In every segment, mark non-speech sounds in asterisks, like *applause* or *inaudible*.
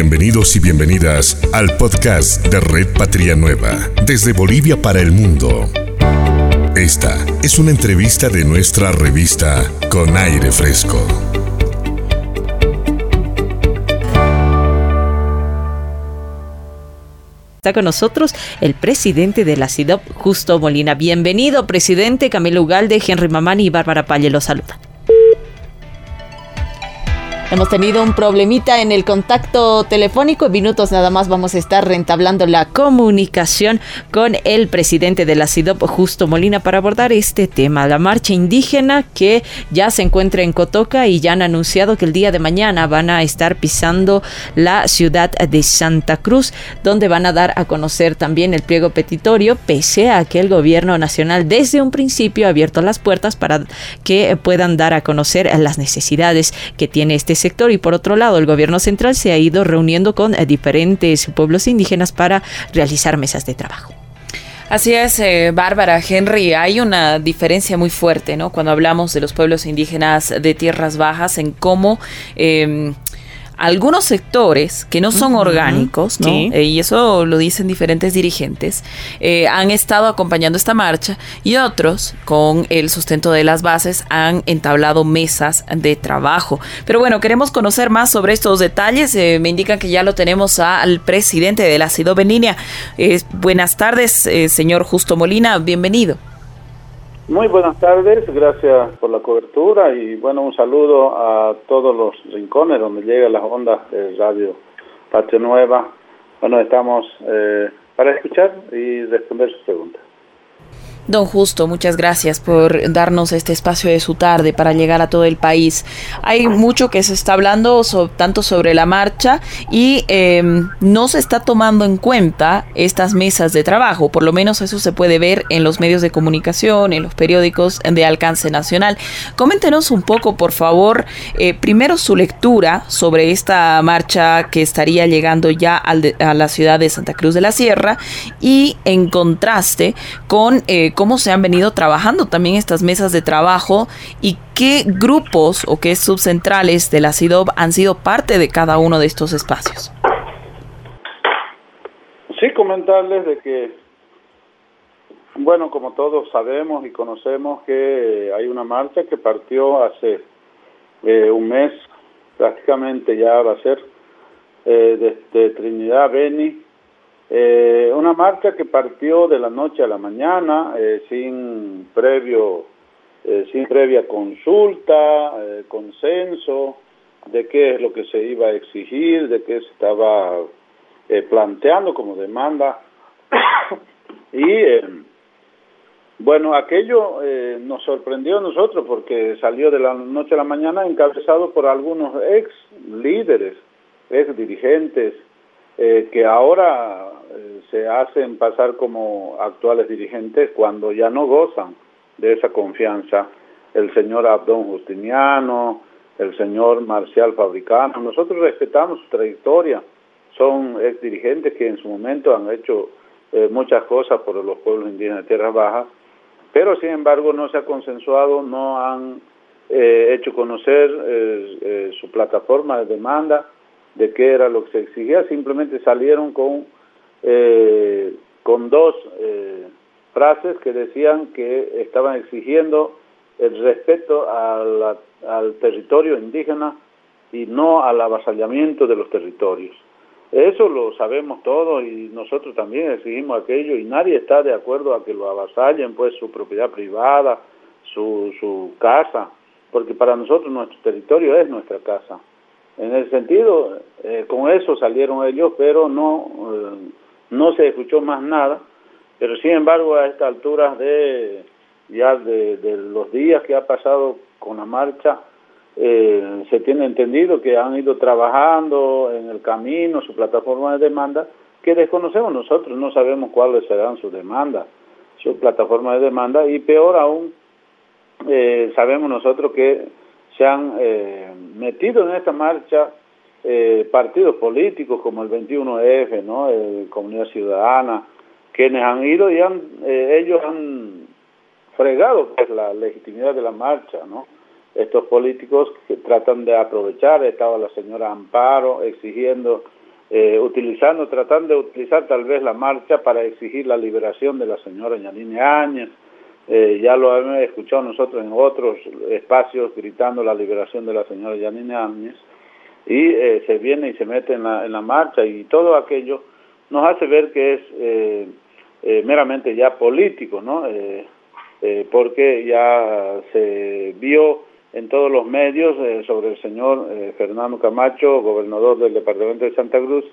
Bienvenidos y bienvenidas al podcast de Red Patria Nueva, desde Bolivia para el mundo. Esta es una entrevista de nuestra revista Con Aire Fresco. Está con nosotros el presidente de la CIDOP, Justo Molina. Bienvenido, presidente Camilo Ugalde, Henry Mamani y Bárbara Palle los saluda. Hemos tenido un problemita en el contacto telefónico. En minutos nada más vamos a estar rentablando la comunicación con el presidente de la CIDOP, Justo Molina, para abordar este tema. La marcha indígena que ya se encuentra en Cotoca y ya han anunciado que el día de mañana van a estar pisando la ciudad de Santa Cruz, donde van a dar a conocer también el pliego petitorio, pese a que el gobierno nacional desde un principio ha abierto las puertas para que puedan dar a conocer las necesidades que tiene este sector y por otro lado el gobierno central se ha ido reuniendo con eh, diferentes pueblos indígenas para realizar mesas de trabajo. Así es, eh, Bárbara, Henry, hay una diferencia muy fuerte, ¿no? Cuando hablamos de los pueblos indígenas de tierras bajas, en cómo eh, algunos sectores que no son orgánicos, ¿no? Eh, y eso lo dicen diferentes dirigentes, eh, han estado acompañando esta marcha y otros, con el sustento de las bases, han entablado mesas de trabajo. Pero bueno, queremos conocer más sobre estos detalles. Eh, me indican que ya lo tenemos al presidente de la CIDO Beninia. buenas tardes, señor Justo Molina, bienvenido. Muy buenas tardes, gracias por la cobertura y bueno, un saludo a todos los rincones donde llegan las ondas de Radio Patria Nueva. Bueno, estamos eh, para escuchar y responder sus preguntas. Don Justo, muchas gracias por darnos este espacio de su tarde para llegar a todo el país. Hay mucho que se está hablando tanto sobre la marcha y em, no se está tomando en cuenta estas mesas de trabajo, por lo menos eso se puede ver en los medios de comunicación, en los periódicos de alcance nacional. Coméntenos un poco, por favor, eh, primero su lectura sobre esta marcha que estaría llegando ya a la ciudad de Santa Cruz de la Sierra y en contraste con... Eh, cómo se han venido trabajando también estas mesas de trabajo y qué grupos o qué subcentrales de la CIDOB han sido parte de cada uno de estos espacios. Sí, comentarles de que, bueno, como todos sabemos y conocemos que hay una marcha que partió hace eh, un mes, prácticamente ya va a ser, eh, desde Trinidad Beni eh, una marcha que partió de la noche a la mañana eh, sin previo, eh, sin previa consulta, eh, consenso de qué es lo que se iba a exigir, de qué se estaba planteando como demanda. *coughs* Y bueno, aquello nos sorprendió a nosotros porque salió de la noche a la mañana encabezado por algunos ex líderes, ex dirigentes eh, que ahora eh, se hacen pasar como actuales dirigentes cuando ya no gozan de esa confianza. El señor Abdón Justiniano, el señor Marcial Fabricano, nosotros respetamos su trayectoria, son ex dirigentes que en su momento han hecho eh, muchas cosas por los pueblos indígenas de Tierras Bajas, pero sin embargo no se ha consensuado, no han eh, hecho conocer eh, su plataforma de demanda, de qué era lo que se exigía, simplemente salieron con, eh, con dos eh, frases que decían que estaban exigiendo el respeto a al territorio indígena y no al avasallamiento de los territorios. Eso lo sabemos todos y nosotros también exigimos aquello y nadie está de acuerdo a que lo avasallen, pues su propiedad privada, su, su casa, porque para nosotros nuestro territorio es nuestra casa. En ese sentido, eh, con eso salieron ellos, pero no, eh, no se escuchó más nada. Pero sin embargo, a esta altura de ya de, de los días que ha pasado con la marcha, eh, se tiene entendido que han ido trabajando en el camino, su plataforma de demanda, que desconocemos nosotros, no sabemos cuáles serán sus demandas, su plataforma de demanda, y peor aún, eh, sabemos nosotros que se han eh, metido en esta marcha eh, partidos políticos como el 21F, ¿no? El Comunidad Ciudadana, quienes han ido y han, eh, ellos han fregado pues, la legitimidad de la marcha, ¿no? Estos políticos que tratan de aprovechar, estaba la señora Amparo exigiendo eh, utilizando, tratando de utilizar tal vez la marcha para exigir la liberación de la señora Yanine Áñez. Eh, ya lo hemos escuchado nosotros en otros espacios gritando la liberación de la señora Yanine Áñez y eh, se viene y se mete en la, en la marcha y todo aquello nos hace ver que es eh, eh, meramente ya político, ¿no? Eh, eh, porque ya se vio en todos los medios sobre el señor Fernando Camacho, gobernador del departamento de Santa Cruz,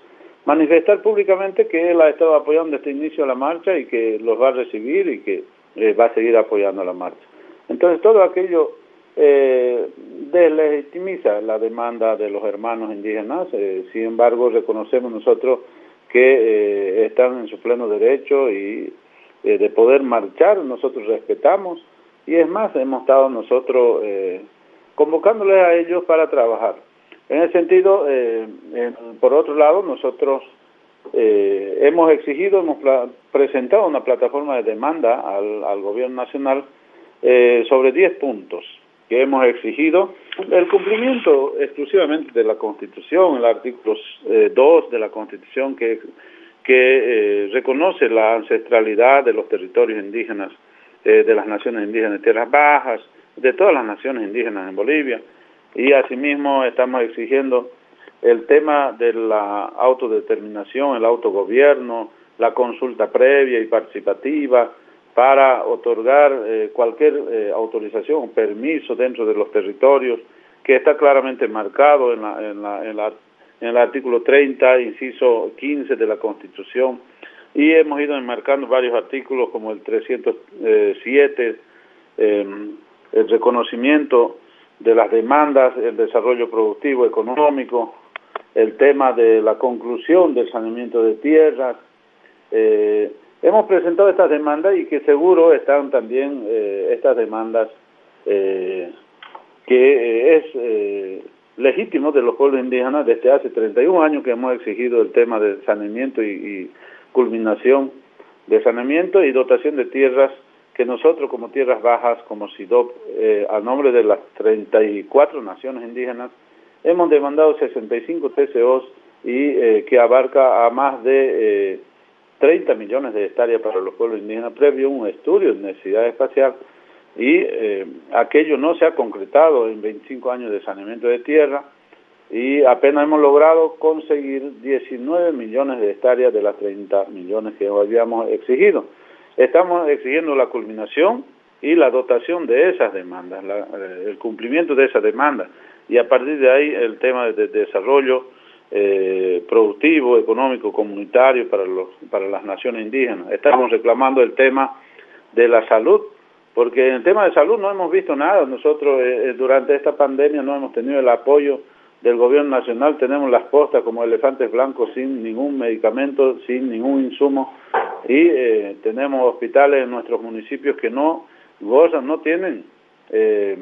manifestar públicamente que él ha estado apoyando este inicio de la marcha y que los va a recibir y que eh, va a seguir apoyando la marcha. Entonces todo aquello eh, deslegitimiza la demanda de los hermanos indígenas, eh, sin embargo reconocemos nosotros que eh, están en su pleno derecho y eh, de poder marchar, nosotros respetamos y es más, hemos estado nosotros eh, convocándoles a ellos para trabajar. En ese sentido, eh, por otro lado, nosotros eh, hemos exigido, hemos presentado una plataforma de demanda al, al gobierno nacional eh, sobre 10 puntos que hemos exigido. El cumplimiento exclusivamente de la Constitución, el artículo eh, 2 de la Constitución que, que eh, reconoce la ancestralidad de los territorios indígenas, eh, de las naciones indígenas de Tierras Bajas, de todas las naciones indígenas en Bolivia, y asimismo estamos exigiendo el tema de la autodeterminación, el autogobierno, la consulta previa y participativa, para otorgar eh, cualquier eh, autorización o permiso dentro de los territorios que está claramente marcado en, la, en, la, en, la, en el artículo 30, inciso 15 de la Constitución, y hemos ido enmarcando varios artículos como el 307, eh, el reconocimiento de las demandas, el desarrollo productivo económico, el tema de la conclusión del saneamiento de tierras, eh, hemos presentado estas demandas y que seguro están también eh, estas demandas eh, que eh, es eh, legítimo de los pueblos indígenas desde hace 31 años que hemos exigido el tema de saneamiento y, y culminación de saneamiento y dotación de tierras que nosotros como tierras bajas, como SIDOP, eh, a nombre de las 34 naciones indígenas, hemos demandado 65 TCOs y eh, que abarca a más de eh, 30 millones de hectáreas para los pueblos indígenas previo un estudio de necesidad espacial y eh, aquello no se ha concretado en 25 años de saneamiento de tierra y apenas hemos logrado conseguir 19 millones de hectáreas de las 30 millones que habíamos exigido. Estamos exigiendo la culminación y la dotación de esas demandas, la, eh, el cumplimiento de esas demandas y a partir de ahí el tema de, de desarrollo eh, productivo, económico, comunitario para, los, para las naciones indígenas. Estamos reclamando el tema de la salud, porque en el tema de salud no hemos visto nada. Nosotros eh, durante esta pandemia no hemos tenido el apoyo del gobierno nacional, tenemos las postas como elefantes blancos sin ningún medicamento, sin ningún insumo y eh, tenemos hospitales en nuestros municipios que no gozan, no tienen eh,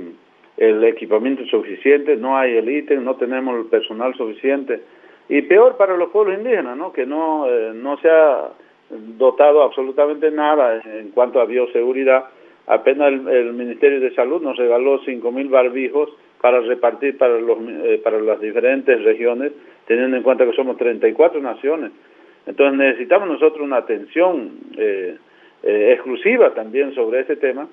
el equipamiento suficiente, no hay el ítem, no tenemos el personal suficiente y peor para los pueblos indígenas, ¿no? Que no eh, no se ha dotado absolutamente nada en cuanto a bioseguridad. Apenas el, el Ministerio de Salud nos regaló cinco mil barbijos para repartir para los eh, para las diferentes regiones, teniendo en cuenta que somos 34 naciones. Entonces necesitamos nosotros una atención eh, eh, exclusiva también sobre ese tema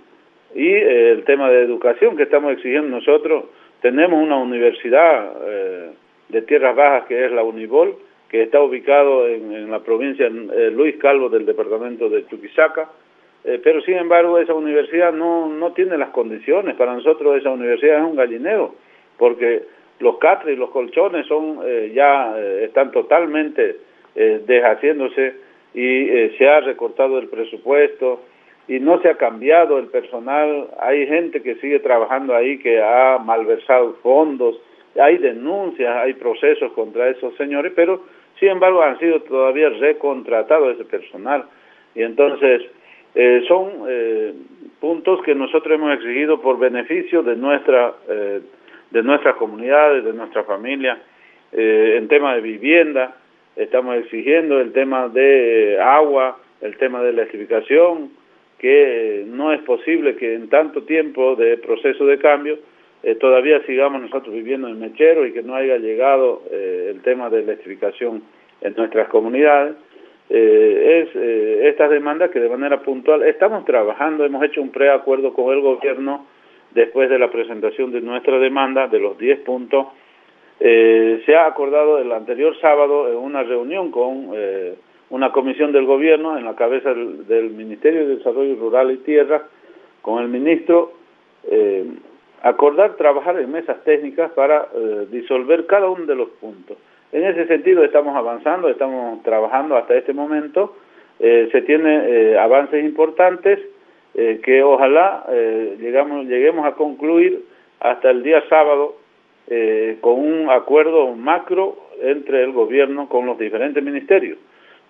y eh, el tema de educación que estamos exigiendo nosotros. Tenemos una universidad eh, de tierras bajas que es la Unibol, que está ubicado en, en la provincia eh, Luis Calvo del departamento de Chuquisaca, eh, pero sin embargo esa universidad no, no tiene las condiciones, para nosotros esa universidad es un gallinero, porque los catres y los colchones son eh, ya están totalmente deshaciéndose y se ha recortado el presupuesto y no se ha cambiado el personal, hay gente que sigue trabajando ahí que ha malversado fondos, hay denuncias, hay procesos contra esos señores, pero sin embargo han sido todavía recontratados ese personal. Y entonces eh, son eh, puntos que nosotros hemos exigido por beneficio de nuestra eh, de nuestras comunidades, de nuestra familia, eh, en tema de vivienda, estamos exigiendo el tema de eh, agua, el tema de electrificación, que no es posible que en tanto tiempo de proceso de cambio eh, todavía sigamos nosotros viviendo en mechero y que no haya llegado eh, el tema de electrificación en nuestras comunidades, eh, es eh, estas demandas que de manera puntual estamos trabajando, hemos hecho un preacuerdo con el gobierno después de la presentación de nuestra demanda de los 10 puntos. Eh, se ha acordado el anterior sábado en una reunión con eh, una comisión del gobierno en la cabeza del, Ministerio de Desarrollo Rural y Tierra con el ministro eh, acordar trabajar en mesas técnicas para eh, disolver cada uno de los puntos. En ese sentido estamos avanzando, estamos trabajando hasta este momento, eh, se tiene eh, avances importantes eh, que ojalá llegamos, lleguemos a concluir hasta el día sábado con un acuerdo macro entre el gobierno con los diferentes ministerios.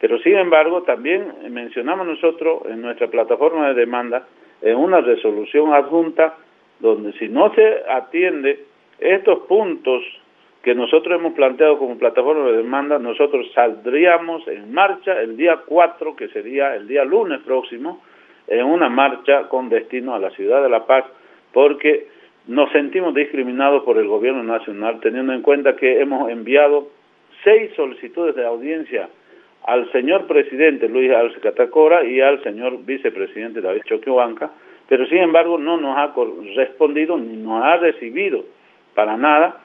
Pero sin embargo, también mencionamos nosotros en nuestra plataforma de demanda, en una resolución adjunta, donde si no se atiende estos puntos que nosotros hemos planteado como plataforma de demanda, nosotros saldríamos en marcha el día 4, que sería el día lunes próximo, en una marcha con destino a la ciudad de La Paz, porque nos sentimos discriminados por el gobierno nacional, teniendo en cuenta que hemos enviado seis solicitudes de audiencia al señor presidente Luis Alce Catacora y al señor vicepresidente David Choquehuanca, pero sin embargo no nos ha respondido ni nos ha recibido para nada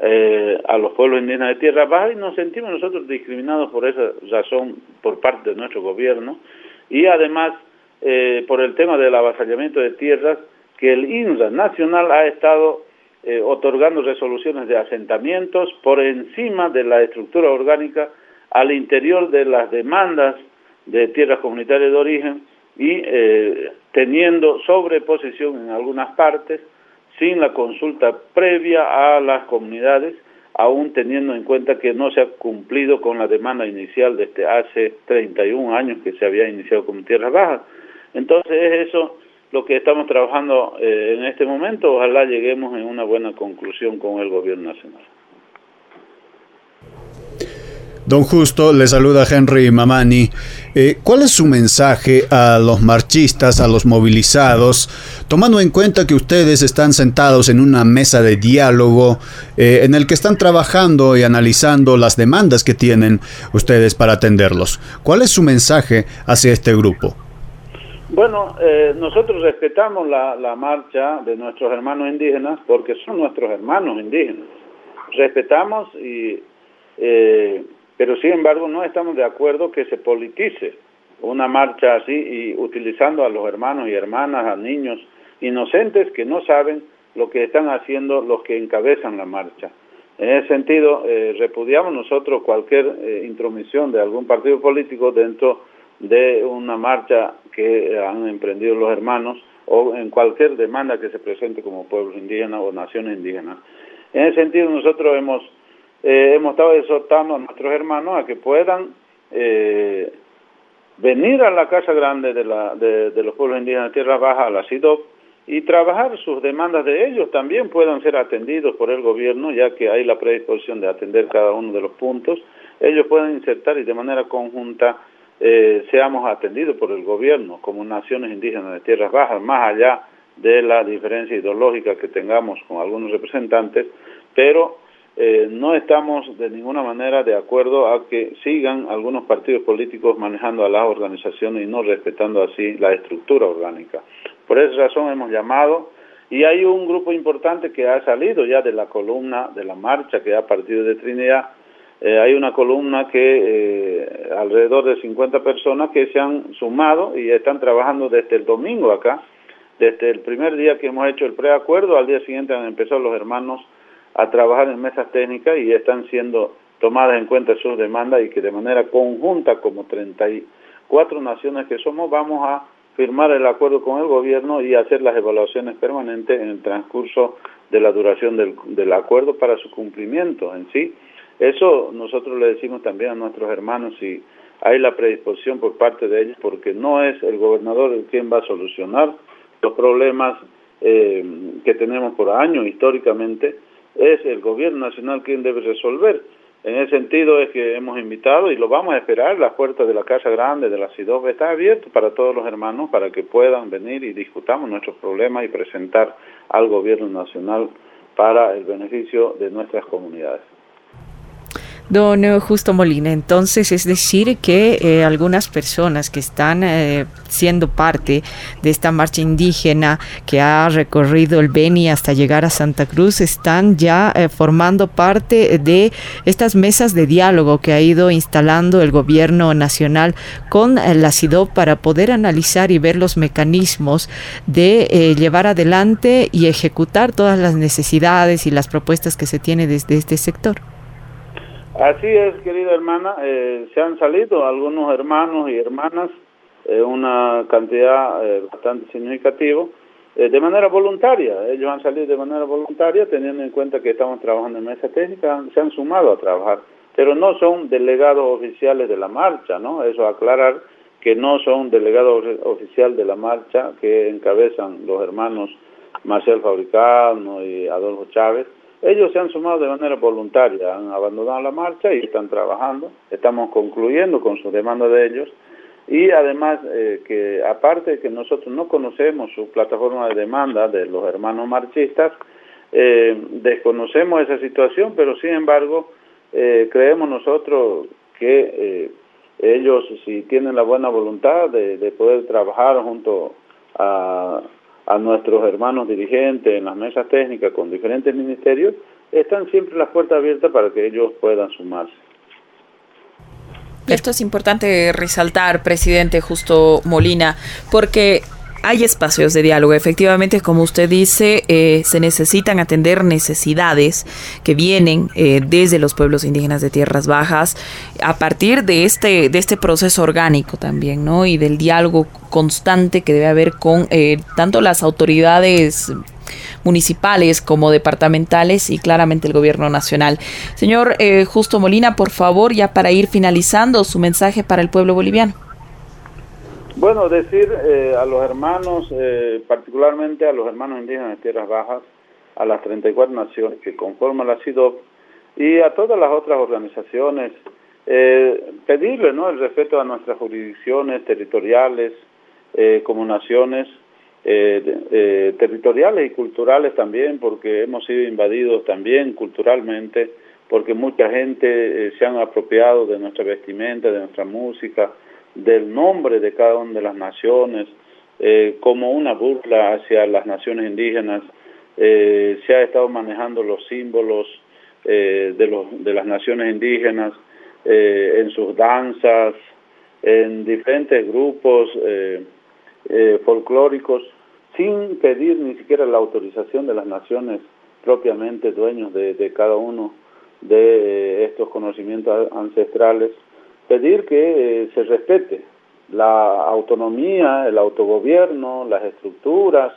eh, a los pueblos indígenas de Tierra Baja y nos sentimos nosotros discriminados por esa razón por parte de nuestro gobierno y además eh, por el tema del avasallamiento de tierras que el INRA nacional ha estado eh, otorgando resoluciones de asentamientos por encima de la estructura orgánica al interior de las demandas de tierras comunitarias de origen y eh, teniendo sobreposición en algunas partes sin la consulta previa a las comunidades, aún teniendo en cuenta que no se ha cumplido con la demanda inicial desde hace 31 años que se había iniciado con tierras bajas. Entonces es eso lo que estamos trabajando eh, en este momento. Ojalá lleguemos en una buena conclusión con el gobierno nacional. Don Justo, le saluda Henry Mamani. Eh, ¿Cuál es su mensaje a los marchistas, a los movilizados, tomando en cuenta que ustedes están sentados en una mesa de diálogo eh, en el que están trabajando y analizando las demandas que tienen ustedes para atenderlos? ¿Cuál es su mensaje hacia este grupo? Bueno, eh, nosotros respetamos la, la marcha de nuestros hermanos indígenas porque son nuestros hermanos indígenas. Respetamos y eh, pero sin embargo no estamos de acuerdo que se politice una marcha así y utilizando a los hermanos y hermanas, a niños inocentes que no saben lo que están haciendo los que encabezan la marcha. En ese sentido, eh, repudiamos nosotros cualquier eh, intromisión de algún partido político dentro de una marcha que han emprendido los hermanos o en cualquier demanda que se presente como pueblos indígenas o naciones indígenas. En ese sentido, nosotros hemos eh, hemos estado exhortando a nuestros hermanos a que puedan eh, venir a la Casa Grande de, la, de, los pueblos indígenas de Tierra Baja, a la CIDOP, y trabajar sus demandas de ellos también puedan ser atendidos por el gobierno, ya que hay la predisposición de atender cada uno de los puntos. Ellos pueden insertar y de manera conjunta eh, seamos atendidos por el gobierno como naciones indígenas de tierras bajas, más allá de la diferencia ideológica que tengamos con algunos representantes, pero eh, no estamos de ninguna manera de acuerdo a que sigan algunos partidos políticos manejando a las organizaciones y no respetando así la estructura orgánica. Por esa razón hemos llamado y hay un grupo importante que ha salido ya de la columna de la marcha que ha partido de Trinidad. Eh, hay una columna que eh, alrededor de 50 personas que se han sumado y están trabajando desde el domingo acá. Desde el primer día que hemos hecho el preacuerdo, al día siguiente han empezado los hermanos a trabajar en mesas técnicas y están siendo tomadas en cuenta sus demandas y que de manera conjunta, como 34 naciones que somos, vamos a firmar el acuerdo con el gobierno y hacer las evaluaciones permanentes en el transcurso de la duración del, del acuerdo para su cumplimiento en sí. Eso nosotros le decimos también a nuestros hermanos y hay la predisposición por parte de ellos porque no es el gobernador el quien va a solucionar los problemas eh, que tenemos por años históricamente, es el gobierno nacional quien debe resolver. En ese sentido es que hemos invitado y lo vamos a esperar, las puertas de la Casa Grande, de la CIDOB, está abierto para todos los hermanos para que puedan venir y discutamos nuestros problemas y presentar al gobierno nacional para el beneficio de nuestras comunidades. Don eh, Justo Molina, entonces es decir que eh, algunas personas que están eh, siendo parte de esta marcha indígena que ha recorrido el Beni hasta llegar a Santa Cruz están ya formando parte de estas mesas de diálogo que ha ido instalando el gobierno nacional con la CIDOP para poder analizar y ver los mecanismos de llevar adelante y ejecutar todas las necesidades y las propuestas que se tiene desde este sector. Así es, querida hermana, eh, se han salido algunos hermanos y hermanas, eh, una cantidad eh, bastante significativa, de manera voluntaria. Ellos han salido de manera voluntaria, teniendo en cuenta que estamos trabajando en mesa técnica, se han sumado a trabajar, pero no son delegados oficiales de la marcha, ¿no? Eso aclarar que no son delegados oficiales de la marcha que encabezan los hermanos Marcel Fabricano y Adolfo Chávez, ellos se han sumado de manera voluntaria, han abandonado la marcha y están trabajando. Estamos concluyendo con su demanda de ellos. Y además, eh, que aparte de que nosotros no conocemos su plataforma de demanda de los hermanos marchistas, eh, desconocemos esa situación, pero sin embargo, eh, creemos nosotros que ellos, si tienen la buena voluntad de, de poder trabajar junto a a nuestros hermanos dirigentes en las mesas técnicas con diferentes ministerios, están siempre las puertas abiertas para que ellos puedan sumarse. Esto es importante resaltar, presidente Justo Molina, porque hay espacios de diálogo. Efectivamente, como usted dice, eh, se necesitan atender necesidades que vienen eh, desde los pueblos indígenas de tierras bajas a partir de este, de este proceso orgánico también, ¿no? Y del diálogo constante que debe haber con eh, tanto las autoridades municipales como departamentales y claramente el gobierno nacional. Señor Justo Molina, por favor, ya para ir finalizando, su mensaje para el pueblo boliviano. Bueno, decir eh, a los hermanos, eh, particularmente a los hermanos indígenas de Tierras Bajas, a las 34 naciones que conforman la CIDOP y a todas las otras organizaciones, eh, pedirle ¿no? el respeto a nuestras jurisdicciones territoriales como naciones territoriales y culturales también, porque hemos sido invadidos también culturalmente, porque mucha gente se han apropiado de nuestra vestimenta, de nuestra música, del nombre de cada una de las naciones eh, como una burla hacia las naciones indígenas. Eh, se ha estado manejando los símbolos eh, de, los, de las naciones indígenas en sus danzas, en diferentes grupos folclóricos, sin pedir ni siquiera la autorización de las naciones propiamente dueños de, de cada uno de estos conocimientos ancestrales pedir que eh, se respete la autonomía, el autogobierno, las estructuras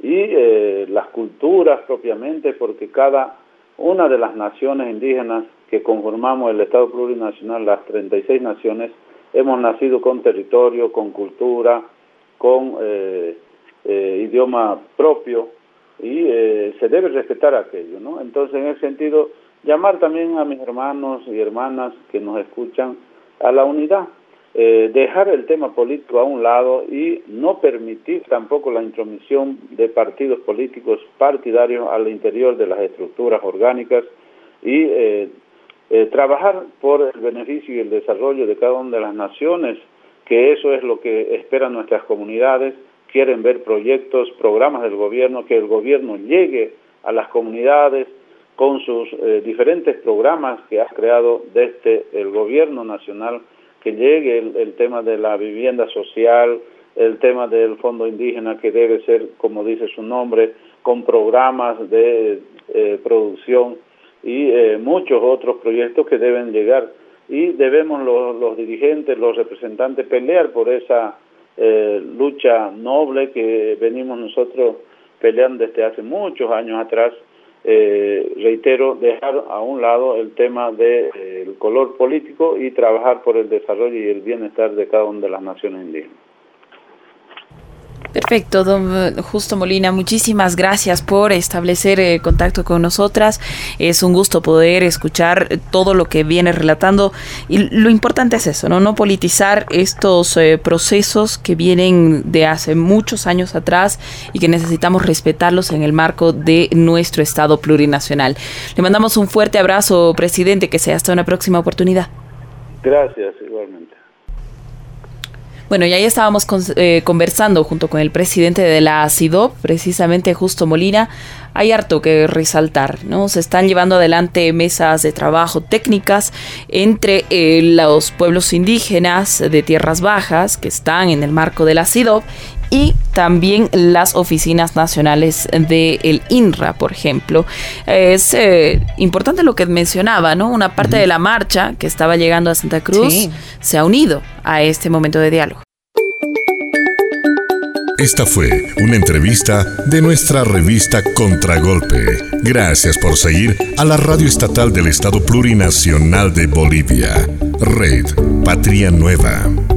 y eh, las culturas propiamente, porque cada una de las naciones indígenas que conformamos el Estado plurinacional, las 36 naciones, hemos nacido con territorio, con cultura, con eh, idioma propio y se debe respetar aquello, ¿no? Entonces, en ese sentido, llamar también a mis hermanos y hermanas que nos escuchan a la unidad, eh, dejar el tema político a un lado y no permitir tampoco la intromisión de partidos políticos partidarios al interior de las estructuras orgánicas y eh, eh, trabajar por el beneficio y el desarrollo de cada una de las naciones, que eso es lo que esperan nuestras comunidades, quieren ver proyectos, programas del gobierno, que el gobierno llegue a las comunidades, con sus eh, diferentes programas que ha creado desde el gobierno nacional, que llegue el, tema de la vivienda social, el tema del fondo indígena que debe ser, como dice su nombre, con programas de eh, producción y eh, muchos otros proyectos que deben llegar. Y debemos los, los dirigentes, los representantes pelear por esa lucha noble que venimos nosotros peleando desde hace muchos años atrás eh, reitero, dejar a un lado el tema del de, color político y trabajar por el desarrollo y el bienestar de cada una de las naciones indígenas. Perfecto, don Justo Molina, muchísimas gracias por establecer eh, contacto con nosotras. Es un gusto poder escuchar todo lo que viene relatando y lo importante es eso, no, no politizar estos eh, procesos que vienen de hace muchos años atrás y que necesitamos respetarlos en el marco de nuestro Estado plurinacional. Le mandamos un fuerte abrazo, presidente, que sea hasta una próxima oportunidad. Gracias, igualmente. Bueno, y ahí estábamos eh, conversando junto con el presidente de la CIDOP, precisamente Justo Molina. Hay harto que resaltar, ¿no? Se están llevando adelante mesas de trabajo técnicas entre eh, los pueblos indígenas de tierras bajas que están en el marco de la CIDOP y también las oficinas nacionales del el INRA, por ejemplo. Es eh, importante lo que mencionaba, ¿no? Una parte de la marcha que estaba llegando a Santa Cruz se ha unido a este momento de diálogo. Esta fue una entrevista de nuestra revista Contragolpe. Gracias por seguir a la radio estatal del Estado Plurinacional de Bolivia, Red Patria Nueva.